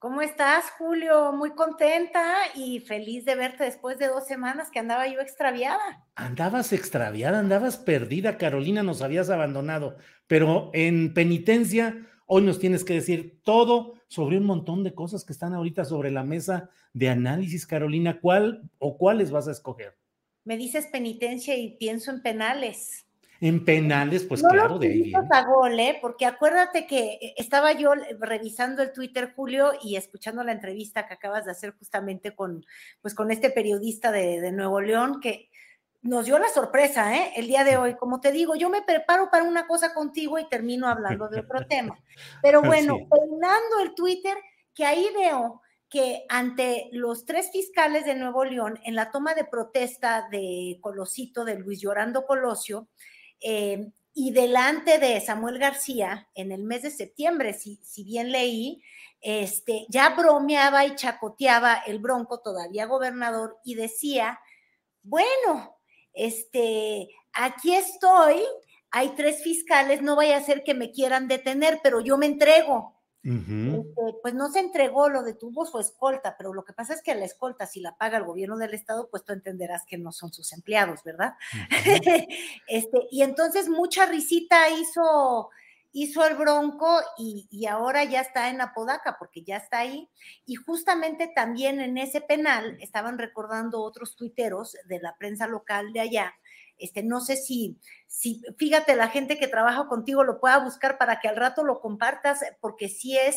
¿Cómo estás, Julio? Muy contenta y feliz de verte después de dos semanas que andaba yo extraviada. Andabas extraviada, andabas perdida, Carolina, nos habías abandonado, pero en penitencia, hoy nos tienes que decir todo sobre un montón de cosas que están ahorita sobre la mesa de análisis, Carolina. ¿Cuál o cuáles vas a escoger? Me dices penitencia y pienso en penales. En penales, pues no claro, de ahí viene. a gol, ¿eh? Porque acuérdate que eh, estaba yo revisando el Twitter, Julio, y escuchando la entrevista que acabas de hacer justamente con, pues, con este periodista de, de Nuevo León, que nos dio la sorpresa, ¿eh? El día de hoy. Como te digo, yo me preparo para una cosa contigo y termino hablando de otro tema. Pero bueno, terminando el Twitter, que ahí veo que ante los tres fiscales de Nuevo León, en la toma de protesta de Colosito, de Luis Llorando Colosio, eh, y delante de Samuel García, en el mes de septiembre, si, si bien leí, este, ya bromeaba y chacoteaba el Bronco, todavía gobernador, y decía, bueno, este, aquí estoy, hay tres fiscales, no vaya a ser que me quieran detener, pero yo me entrego. Pues no se entregó, lo detuvo su escolta, pero lo que pasa es que la escolta, si la paga el gobierno del estado, pues tú entenderás que no son sus empleados, ¿verdad? este, y entonces mucha risita hizo, hizo el Bronco y, y ahora ya está en Apodaca, porque ya está ahí. Y justamente también en ese penal estaban recordando otros tuiteros de la prensa local de allá. Este, no sé si, si, fíjate, la gente que trabaja contigo lo pueda buscar para que al rato lo compartas, porque sí es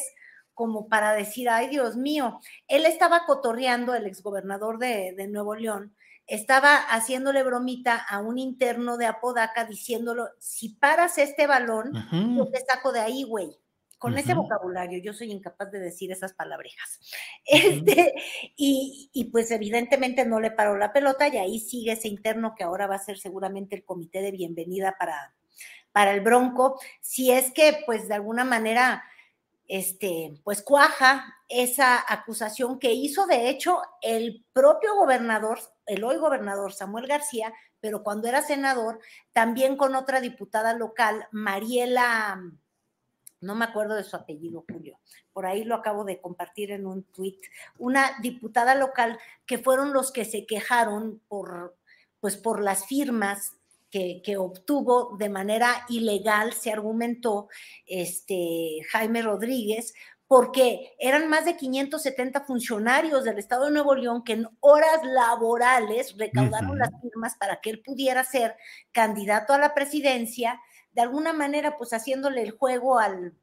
como para decir, ay Dios mío, él estaba cotorreando, el exgobernador de, de Nuevo León, estaba haciéndole bromita a un interno de Apodaca diciéndolo, si paras este balón, yo te saco de ahí, güey. Con ese vocabulario, yo soy incapaz de decir esas palabrejas. Este, y, y pues evidentemente no le paró la pelota y ahí sigue ese interno que ahora va a ser seguramente el comité de bienvenida para, para el Bronco, si es que pues de alguna manera este, pues cuaja esa acusación que hizo de hecho el propio gobernador, el hoy gobernador Samuel García, pero cuando era senador, también con otra diputada local, Mariela, no me acuerdo de su apellido, Julio, por ahí lo acabo de compartir en un tuit, una diputada local que fueron los que se quejaron por, pues por las firmas que, que, obtuvo de manera ilegal, se argumentó, este, Jaime Rodríguez, porque eran más de 570 funcionarios del Estado de Nuevo León que en horas laborales recaudaron uh -huh. las firmas para que él pudiera ser candidato a la presidencia, de alguna manera, pues haciéndole el juego al,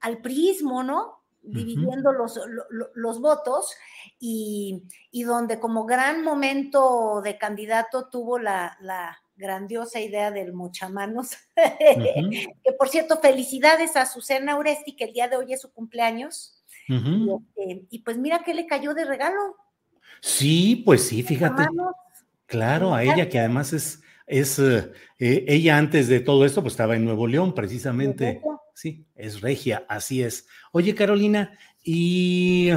al prismo, ¿no? dividiendo uh -huh. los, los, los, votos y, y, donde como gran momento de candidato tuvo la, la grandiosa idea del mochamanos, uh -huh. que por cierto, felicidades a Susana Uresti, que el día de hoy es su cumpleaños, uh -huh. y, y, pues mira qué le cayó de regalo. Sí, pues sí, fíjate. Claro, a ella que además es, es eh, ella antes de todo esto, pues estaba en Nuevo León, precisamente. Sí, es regia, así es. Oye, Carolina, y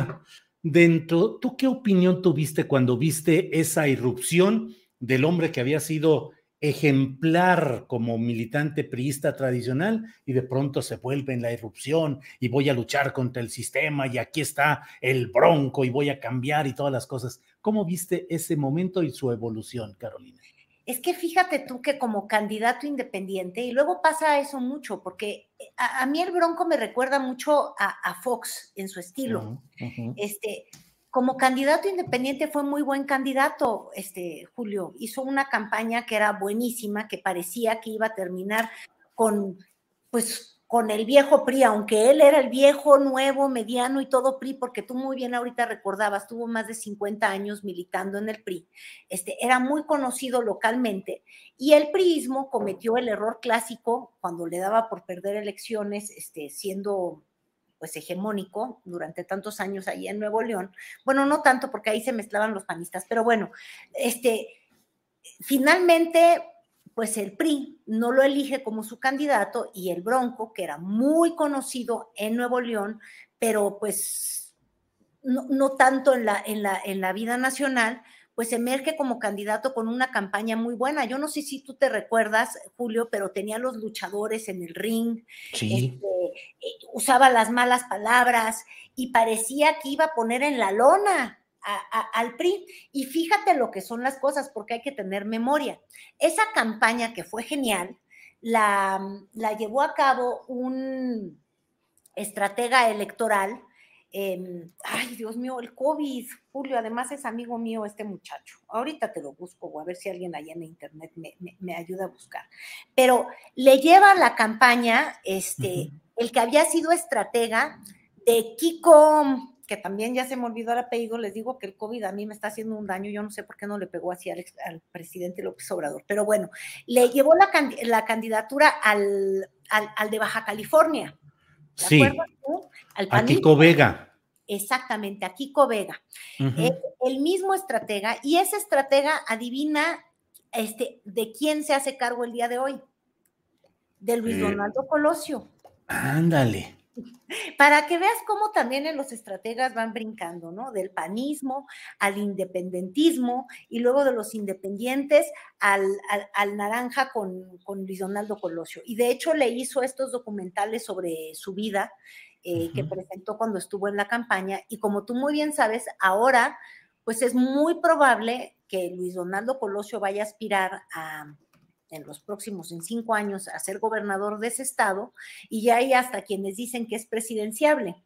dentro, ¿tú qué opinión tuviste cuando viste esa irrupción del hombre que había sido ejemplar como militante priista tradicional y de pronto se vuelve en la irrupción y voy a luchar contra el sistema y aquí está el bronco y voy a cambiar y todas las cosas. ¿Cómo viste ese momento y su evolución, Carolina? Es que fíjate tú que como candidato independiente, y luego pasa eso mucho, porque a, mí el Bronco me recuerda mucho a, Fox en su estilo. Este, como candidato independiente fue muy buen candidato, este Julio. Hizo una campaña que era buenísima, que parecía que iba a terminar con, pues, con el viejo PRI, aunque él era el viejo, nuevo, mediano y todo PRI, porque tú muy bien ahorita recordabas, tuvo más de 50 años militando en el PRI, este, era muy conocido localmente y el priismo cometió el error clásico cuando le daba por perder elecciones, este, siendo pues hegemónico durante tantos años ahí en Nuevo León. Bueno, no tanto porque ahí se mezclaban los panistas, pero bueno, este, finalmente, pues el PRI no lo elige como su candidato y el Bronco, que era muy conocido en Nuevo León, pero pues no, no tanto en la, en, la, en la vida nacional, pues emerge como candidato con una campaña muy buena. Yo no sé si tú te recuerdas, Julio, pero tenía los luchadores en el ring, este, eh, usaba las malas palabras y parecía que iba a poner en la lona al PRI. Y fíjate lo que son las cosas, porque hay que tener memoria. Esa campaña que fue genial, la, la llevó a cabo un estratega electoral Em, ay, Dios mío, el COVID, Julio, además es amigo mío este muchacho. Ahorita te lo busco, o a ver si alguien allá en internet me, ayuda a buscar. Pero le lleva la campaña, este, el que había sido estratega de Kiko, que también ya se me olvidó el apellido, les digo que el COVID a mí me está haciendo un daño, yo no sé por qué no le pegó así al, presidente López Obrador, pero bueno, le llevó la, candidatura al, al de Baja California sí. a Kiko Vega. Exactamente, a Kiko Vega. el mismo estratega, y ese estratega adivina este, de quién se hace cargo el día de hoy. De Luis Donaldo eh, Colosio. Ándale. Para que veas cómo también en los estrategas van brincando, ¿no? Del panismo al independentismo y luego de los independientes al, naranja con, con, Luis Donaldo Colosio. Y de hecho le hizo estos documentales sobre su vida eh, que presentó cuando estuvo en la campaña. Y como tú muy bien sabes, ahora pues es muy probable que Luis Donaldo Colosio vaya a aspirar a en los próximos, en cinco años, a ser gobernador de ese estado, y ya hay hasta quienes dicen que es presidenciable.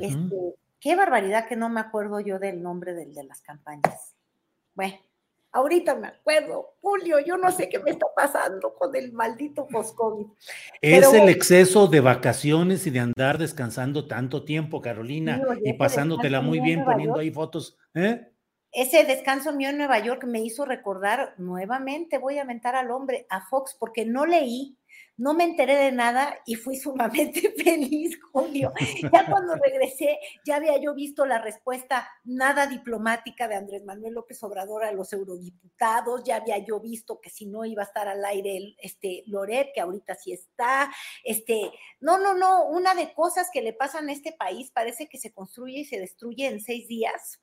este, qué barbaridad que no me acuerdo yo del nombre del, de las campañas. Bueno, ahorita me acuerdo, Julio, yo no sé qué me está pasando con el maldito post-COVID. Es el exceso de vacaciones y de andar descansando tanto tiempo, Carolina, y pasándotela muy bien poniendo ahí fotos. ¿eh? Ese descanso mío en Nueva York me hizo recordar nuevamente, voy a mentar al hombre, a Fox, porque no leí, no me enteré de nada y fui sumamente feliz, Julio. Ya cuando regresé, ya había yo visto la respuesta nada diplomática de Andrés Manuel López Obrador a los eurodiputados, ya había yo visto que si no iba a estar al aire este Loret, que ahorita sí está, este, no, no, no, una de cosas que le pasan a este país parece que se construye y se destruye en seis días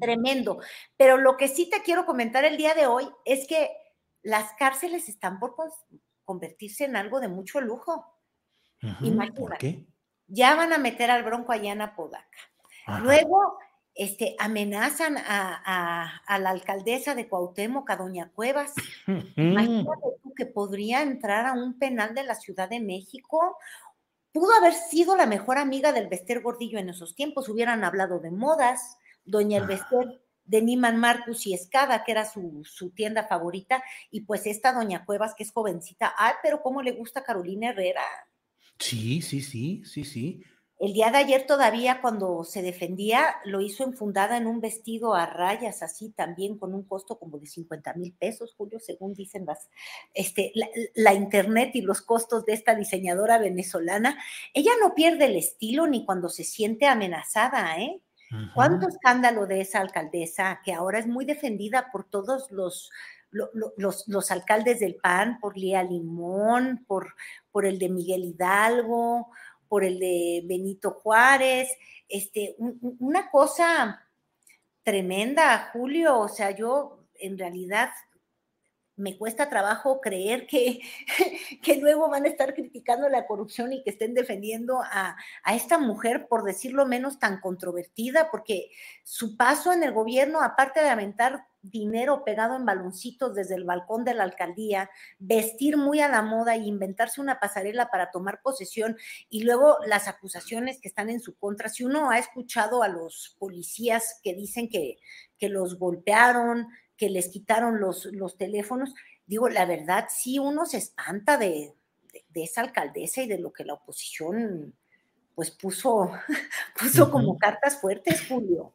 Tremendo. Pero lo que sí te quiero comentar el día de hoy es que las cárceles están por convertirse en algo de mucho lujo. ¿Por qué? Ya van a meter al bronco allá en Apodaca. Luego este, amenazan a, la alcaldesa de Cuauhtémoc, a Doña Cuevas. Imagínate tú que podría entrar a un penal de la Ciudad de México. Pudo haber sido la mejor amiga del Bester Gordillo en esos tiempos, hubieran hablado de modas Doña Elvester de Niman Marcus y Escada, que era su, tienda favorita, y pues esta Doña Cuevas, que es jovencita. Ay, pero cómo le gusta Carolina Herrera. Sí, sí, sí, sí, sí. El día de ayer todavía cuando se defendía lo hizo enfundada en un vestido a rayas así también con un costo como de 50 mil pesos, Julio, según dicen las, este, la, internet y los costos de esta diseñadora venezolana. Ella no pierde el estilo ni cuando se siente amenazada, ¿eh? ¿Cuánto escándalo de esa alcaldesa que ahora es muy defendida por todos los, los, alcaldes del PAN, por Lía Limón, por, por el de Miguel Hidalgo, por el de Benito Juárez? Este, una cosa tremenda, Julio. O sea, yo en realidad me cuesta trabajo creer que, que luego van a estar criticando la corrupción y que estén defendiendo a, a, esta mujer, por decirlo menos, tan controvertida, porque su paso en el gobierno, aparte de aventar dinero pegado en baloncitos desde el balcón de la alcaldía, vestir muy a la moda e inventarse una pasarela para tomar posesión y luego las acusaciones que están en su contra. Si uno ha escuchado a los policías que dicen que, que los golpearon, que les quitaron los, los teléfonos, digo, la verdad, sí uno se espanta de, de, esa alcaldesa y de lo que la oposición pues puso, puso como cartas fuertes, Julio.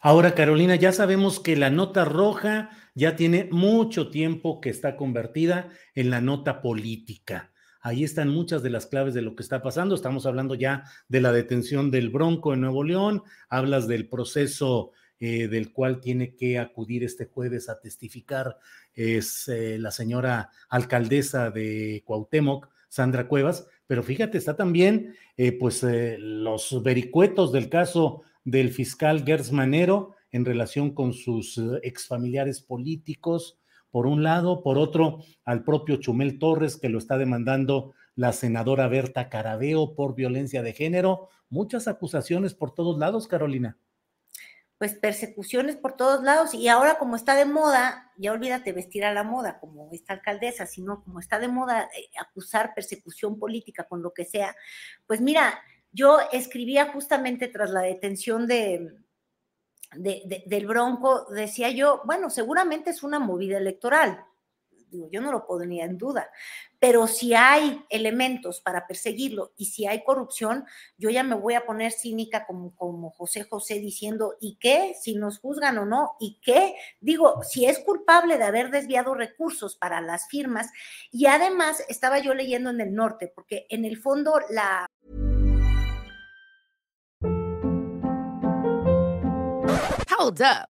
Ahora, Carolina, ya sabemos que la nota roja ya tiene mucho tiempo que está convertida en la nota política. Ahí están muchas de las claves de lo que está pasando. Estamos hablando ya de la detención del Bronco en Nuevo León, hablas del proceso eh, del cual tiene que acudir este jueves a testificar, es eh, la señora alcaldesa de Cuauhtémoc, Sandra Cuevas, pero fíjate, está también eh, pues los vericuetos del caso del fiscal Gers Manero en relación con sus exfamiliares políticos, por un lado, por otro, al propio Chumel Torres, que lo está demandando la senadora Berta Carabeo por violencia de género. Muchas acusaciones por todos lados, Carolina pues persecuciones por todos lados y ahora como está de moda, ya olvídate vestir a la moda como esta alcaldesa, sino como está de moda eh, acusar persecución política con lo que sea, pues mira, yo escribía justamente tras la detención de, del Bronco, decía yo, bueno, seguramente es una movida electoral, digo, yo no lo ponía en duda, pero si hay elementos para perseguirlo y si hay corrupción, yo ya me voy a poner cínica como, como José José diciendo, ¿y qué? Si nos juzgan o no, ¿y qué? Digo, si es culpable de haber desviado recursos para las firmas y además estaba yo leyendo en el norte, porque en el fondo la... Hold up.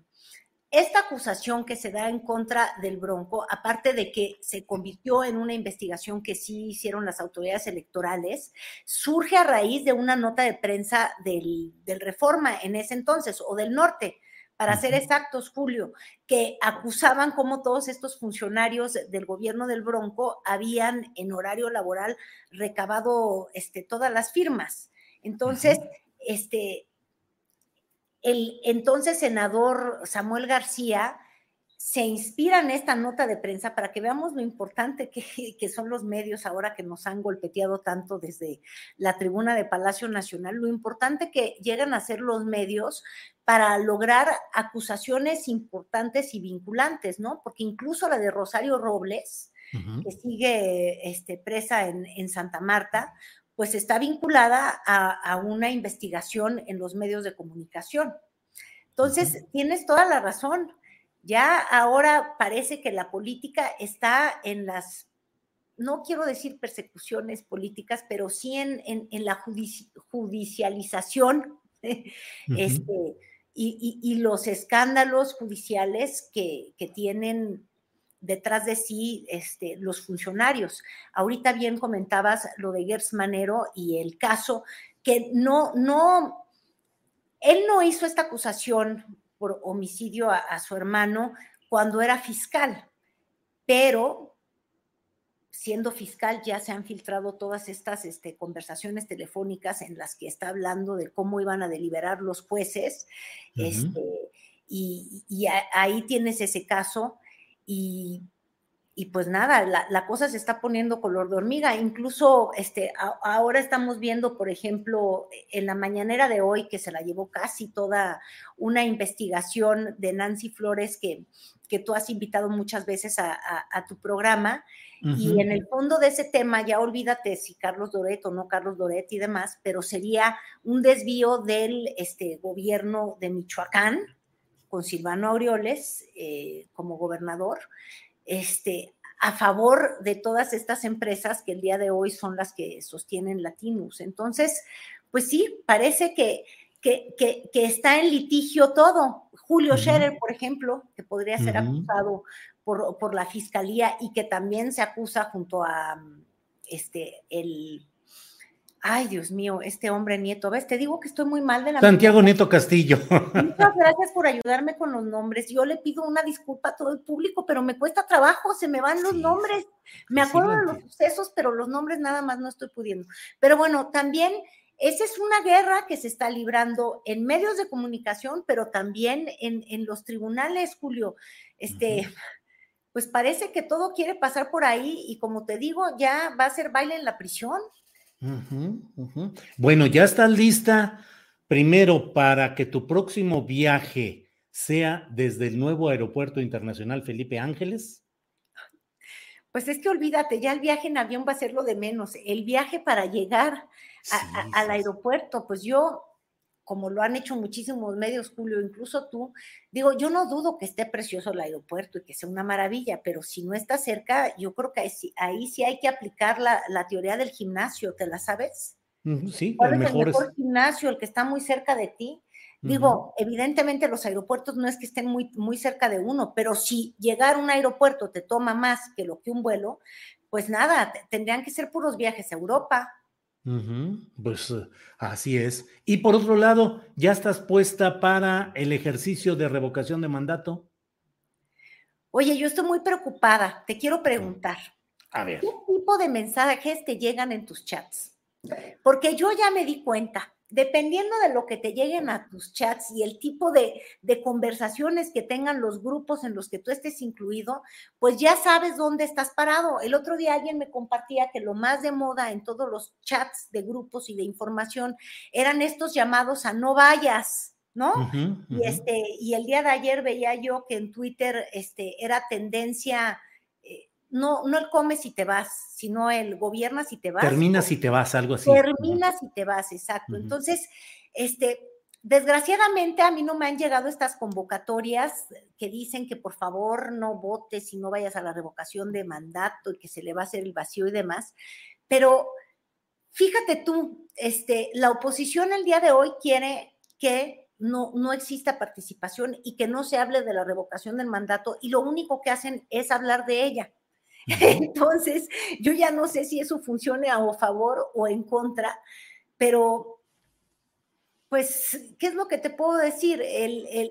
Esta acusación que se da en contra del Bronco, aparte de que se convirtió en una investigación que sí hicieron las autoridades electorales, surge a raíz de una nota de prensa del, Reforma en ese entonces, o del Norte, para ser exactos, Julio, que acusaban como todos estos funcionarios del gobierno del Bronco habían en horario laboral recabado este, todas las firmas. Entonces, este, el entonces senador Samuel García se inspira en esta nota de prensa para que veamos lo importante que, son los medios ahora que nos han golpeteado tanto desde la tribuna de Palacio Nacional, lo importante que llegan a ser los medios para lograr acusaciones importantes y vinculantes, ¿no? Porque incluso la de Rosario Robles, que sigue este, presa en, en Santa Marta, pues está vinculada a, una investigación en los medios de comunicación. Entonces, tienes toda la razón. Ya ahora parece que la política está en las, no quiero decir persecuciones políticas, pero sí en, la judicialización este, y, los escándalos judiciales que, que tienen detrás de sí este, los funcionarios. Ahorita bien comentabas lo de Gers Manero y el caso que no, no, él no hizo esta acusación por homicidio a, su hermano cuando era fiscal, pero siendo fiscal ya se han filtrado todas estas este, conversaciones telefónicas en las que está hablando de cómo iban a deliberar los jueces, este, y, y ahí tienes ese caso y y pues nada, la, cosa se está poniendo color de hormiga. Incluso este, ahora estamos viendo, por ejemplo, en la mañanera de hoy, que se la llevó casi toda una investigación de Nancy Flores que, que tú has invitado muchas veces a, tu programa. Y en el fondo de ese tema, ya olvídate si Carlos Doret o no Carlos Doret y demás, pero sería un desvío del este, gobierno de Michoacán con Silvano Aureoles eh, como gobernador este, a favor de todas estas empresas que el día de hoy son las que sostienen Latinus. Entonces, pues sí, parece que, que, que, está en litigio todo. Julio Scherer, por ejemplo, que podría ser acusado por, por, la fiscalía y que también se acusa junto a este, el Ay, Dios mío, este hombre Nieto. ¿Ves? Te digo que estoy muy mal de la. Santiago Nieto Castillo. Muchas gracias por ayudarme con los nombres. Yo le pido una disculpa a todo el público, pero me cuesta trabajo, se me van los nombres. Me acuerdo de los sucesos, pero los nombres nada más no estoy pudiendo. Pero bueno, también esa es una guerra que se está librando en medios de comunicación, pero también en, los tribunales, Julio. Este. Pues parece que todo quiere pasar por ahí y como te digo, ya va a ser baile en la prisión. Bueno, ya estás lista primero para que tu próximo viaje sea desde el nuevo aeropuerto internacional Felipe Ángeles. Pues es que olvídate, ya el viaje en avión va a ser lo de menos. El viaje para llegar al aeropuerto, pues yo como lo han hecho muchísimos medios, Julio, incluso tú, digo, yo no dudo que esté precioso el aeropuerto y que sea una maravilla, pero si no está cerca, yo creo que ahí, sí hay que aplicar la, teoría del gimnasio, ¿te la sabes? Sí, ¿Cuál es el mejor gimnasio, el que está muy cerca de ti? Digo, evidentemente los aeropuertos no es que estén muy, muy cerca de uno, pero si llegar a un aeropuerto te toma más que lo que un vuelo, pues nada, tendrían que ser puros viajes a Europa, pues eh, así es. Y por otro lado, ¿ya estás puesta para el ejercicio de revocación de mandato? Oye, yo estoy muy preocupada. Te quiero preguntar. A ver. ¿Qué tipo de mensajes te llegan en tus chats? Porque yo ya me di cuenta dependiendo de lo que te lleguen a tus chats y el tipo de, conversaciones que tengan los grupos en los que tú estés incluido, pues ya sabes dónde estás parado. El otro día alguien me compartía que lo más de moda en todos los chats de grupos y de información eran estos llamados a no vayas. ¿No? Y este, y el día de ayer veía yo que en Twitter este, era tendencia no, no el comes y te vas, sino el gobiernas y te vas. Terminas y te vas, algo así. Terminas y te vas, exacto. Entonces, este, desgraciadamente a mí no me han llegado estas convocatorias que dicen que por favor no votes y no vayas a la revocación de mandato y que se le va a hacer el vacío y demás, pero fíjate tú, este, la oposición el día de hoy quiere que no, no exista participación y que no se hable de la revocación del mandato y lo único que hacen es hablar de ella. Entonces, yo ya no sé si eso funcione a favor o en contra, pero pues, ¿qué es lo que te puedo decir? El,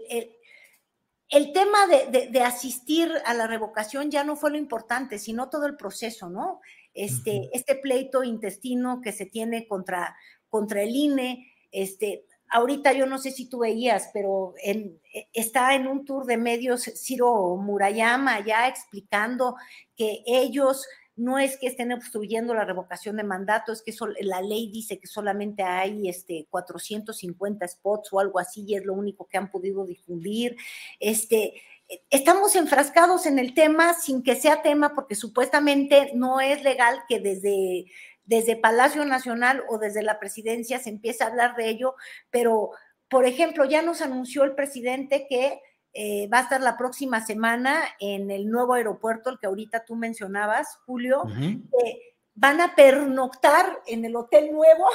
tema de, asistir a la revocación ya no fue lo importante, sino todo el proceso, ¿no? Este, este pleito intestino que se tiene contra, contra el INE, este, ahorita yo no sé si tú veías, pero e, está en un tour de medios Ciro Murayama ya explicando que ellos no es que estén obstruyendo la revocación de mandato, es que la ley dice que solamente hay este 450 spots o algo así y es lo único que han podido difundir. Este, estamos enfrascados en el tema sin que sea tema porque supuestamente no es legal que desde desde Palacio Nacional o desde la presidencia se empieza a hablar de ello, pero, por ejemplo, ya nos anunció el presidente que eh, va a estar la próxima semana en el nuevo aeropuerto, el que ahorita tú mencionabas, Julio, van a pernoctar en el hotel nuevo.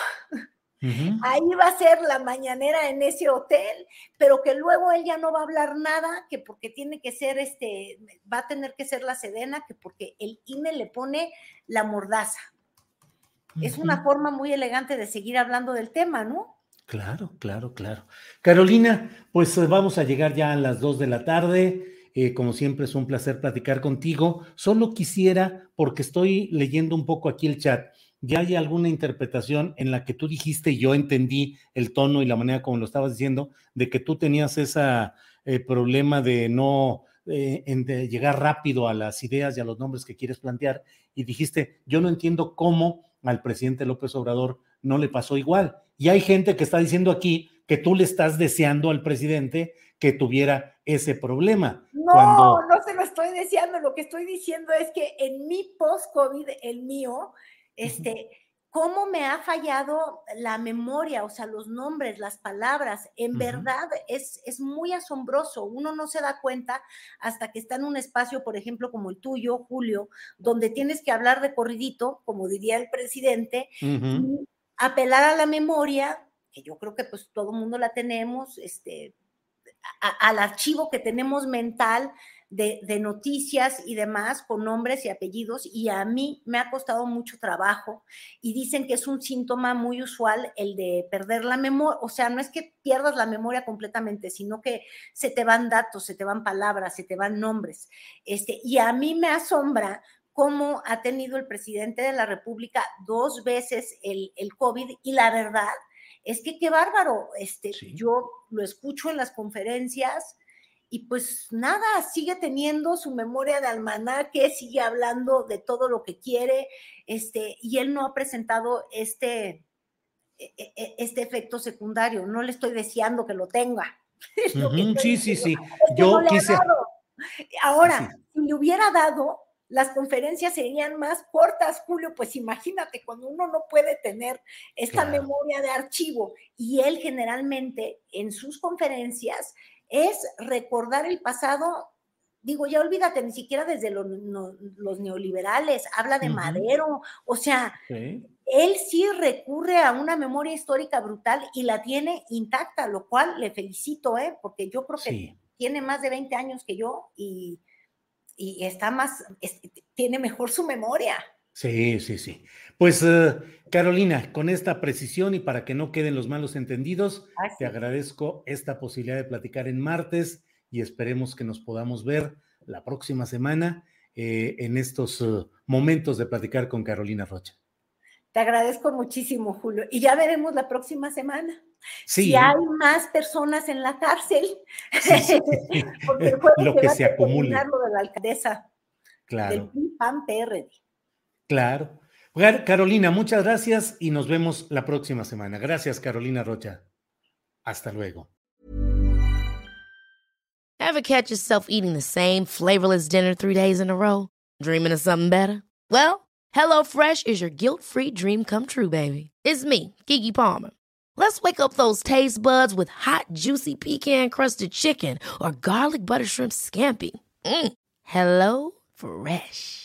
Ahí va a ser la mañanera en ese hotel, pero que luego él ya no va a hablar nada, que porque tiene que ser este, va a tener que ser la sedena, que porque el INE le pone la mordaza. Es una forma muy elegante de seguir hablando del tema, ¿no? Claro, claro, claro. Carolina, pues eh, vamos a llegar ya a las dos de la tarde. Eh, como siempre es un placer platicar contigo. Solo quisiera, porque estoy leyendo un poco aquí el chat, ya hay alguna interpretación en la que tú dijiste, yo entendí el tono y la manera como lo estabas diciendo, de que tú tenías ese eh, problema de no eh, en llegar rápido a las ideas y a los nombres que quieres plantear y dijiste, yo no entiendo cómo al presidente López Obrador no le pasó igual. Y hay gente que está diciendo aquí que tú le estás deseando al presidente que tuviera ese problema. No, no se lo estoy deseando, lo que estoy diciendo es que en mi post-COVID, el mío, este cómo me ha fallado la memoria, o sea, los nombres, las palabras. En verdad es, es muy asombroso. Uno no se da cuenta hasta que está en un espacio, por ejemplo, como el tuyo, Julio, donde tienes que hablar de corridito, como diría el presidente, y apelar a la memoria, que yo creo que pues todo el mundo la tenemos, este, al archivo que tenemos mental de, noticias y demás con nombres y apellidos y a mí me ha costado mucho trabajo y dicen que es un síntoma muy usual el de perder la memoria, o sea, no es que pierdas la memoria completamente, sino que se te van datos, se te van palabras, se te van nombres. Este, y a mí me asombra cómo ha tenido el presidente de la República dos veces el, el COVID y la verdad es que qué bárbaro, este, yo lo escucho en las conferencias, y pues nada, sigue teniendo su memoria de almanaque, sigue hablando de todo lo que quiere, este, y él no ha presentado este, e, e, e, este efecto secundario. No le estoy deseando que lo tenga. sí, sí, sí. Yo quise. Ahora, si le hubiera dado, las conferencias serían más cortas, Julio, pues imagínate cuando uno no puede tener esta memoria de archivo y él generalmente en sus conferencias es recordar el pasado. Digo, ya olvídate, ni siquiera desde los, neoliberales, habla de Madero, o sea, él sí recurre a una memoria histórica brutal y la tiene intacta, lo cual le felicito, ¿eh? porque yo creo que tiene más de 20 años que yo y, está más, tiene mejor su memoria. Sí, sí, sí. Pues eh, Carolina, con esta precisión y para que no queden los malos entendidos, te agradezco esta posibilidad de platicar en martes y esperemos que nos podamos ver la próxima semana eh, en estos eh, momentos de platicar con Carolina Rocha. Te agradezco muchísimo, Julio. Y ya veremos la próxima semana. Si hay más personas en la cárcel, porque lo que se, acumule. Lo de la alcaldesa claro. del. Claro. Carolina, muchas gracias y nos vemos la próxima semana. Gracias, Carolina Rocha. Hasta luego. Ever catch yourself eating the same flavorless dinner three days in a row? Dreaming of something better? Well, HelloFresh is your guilt-free dream come true, baby. It's me, Kiki Palmer. Let's wake up those taste buds with hot, juicy pecan-crusted chicken or garlic butter shrimp scampi. Mm. Hello Fresh.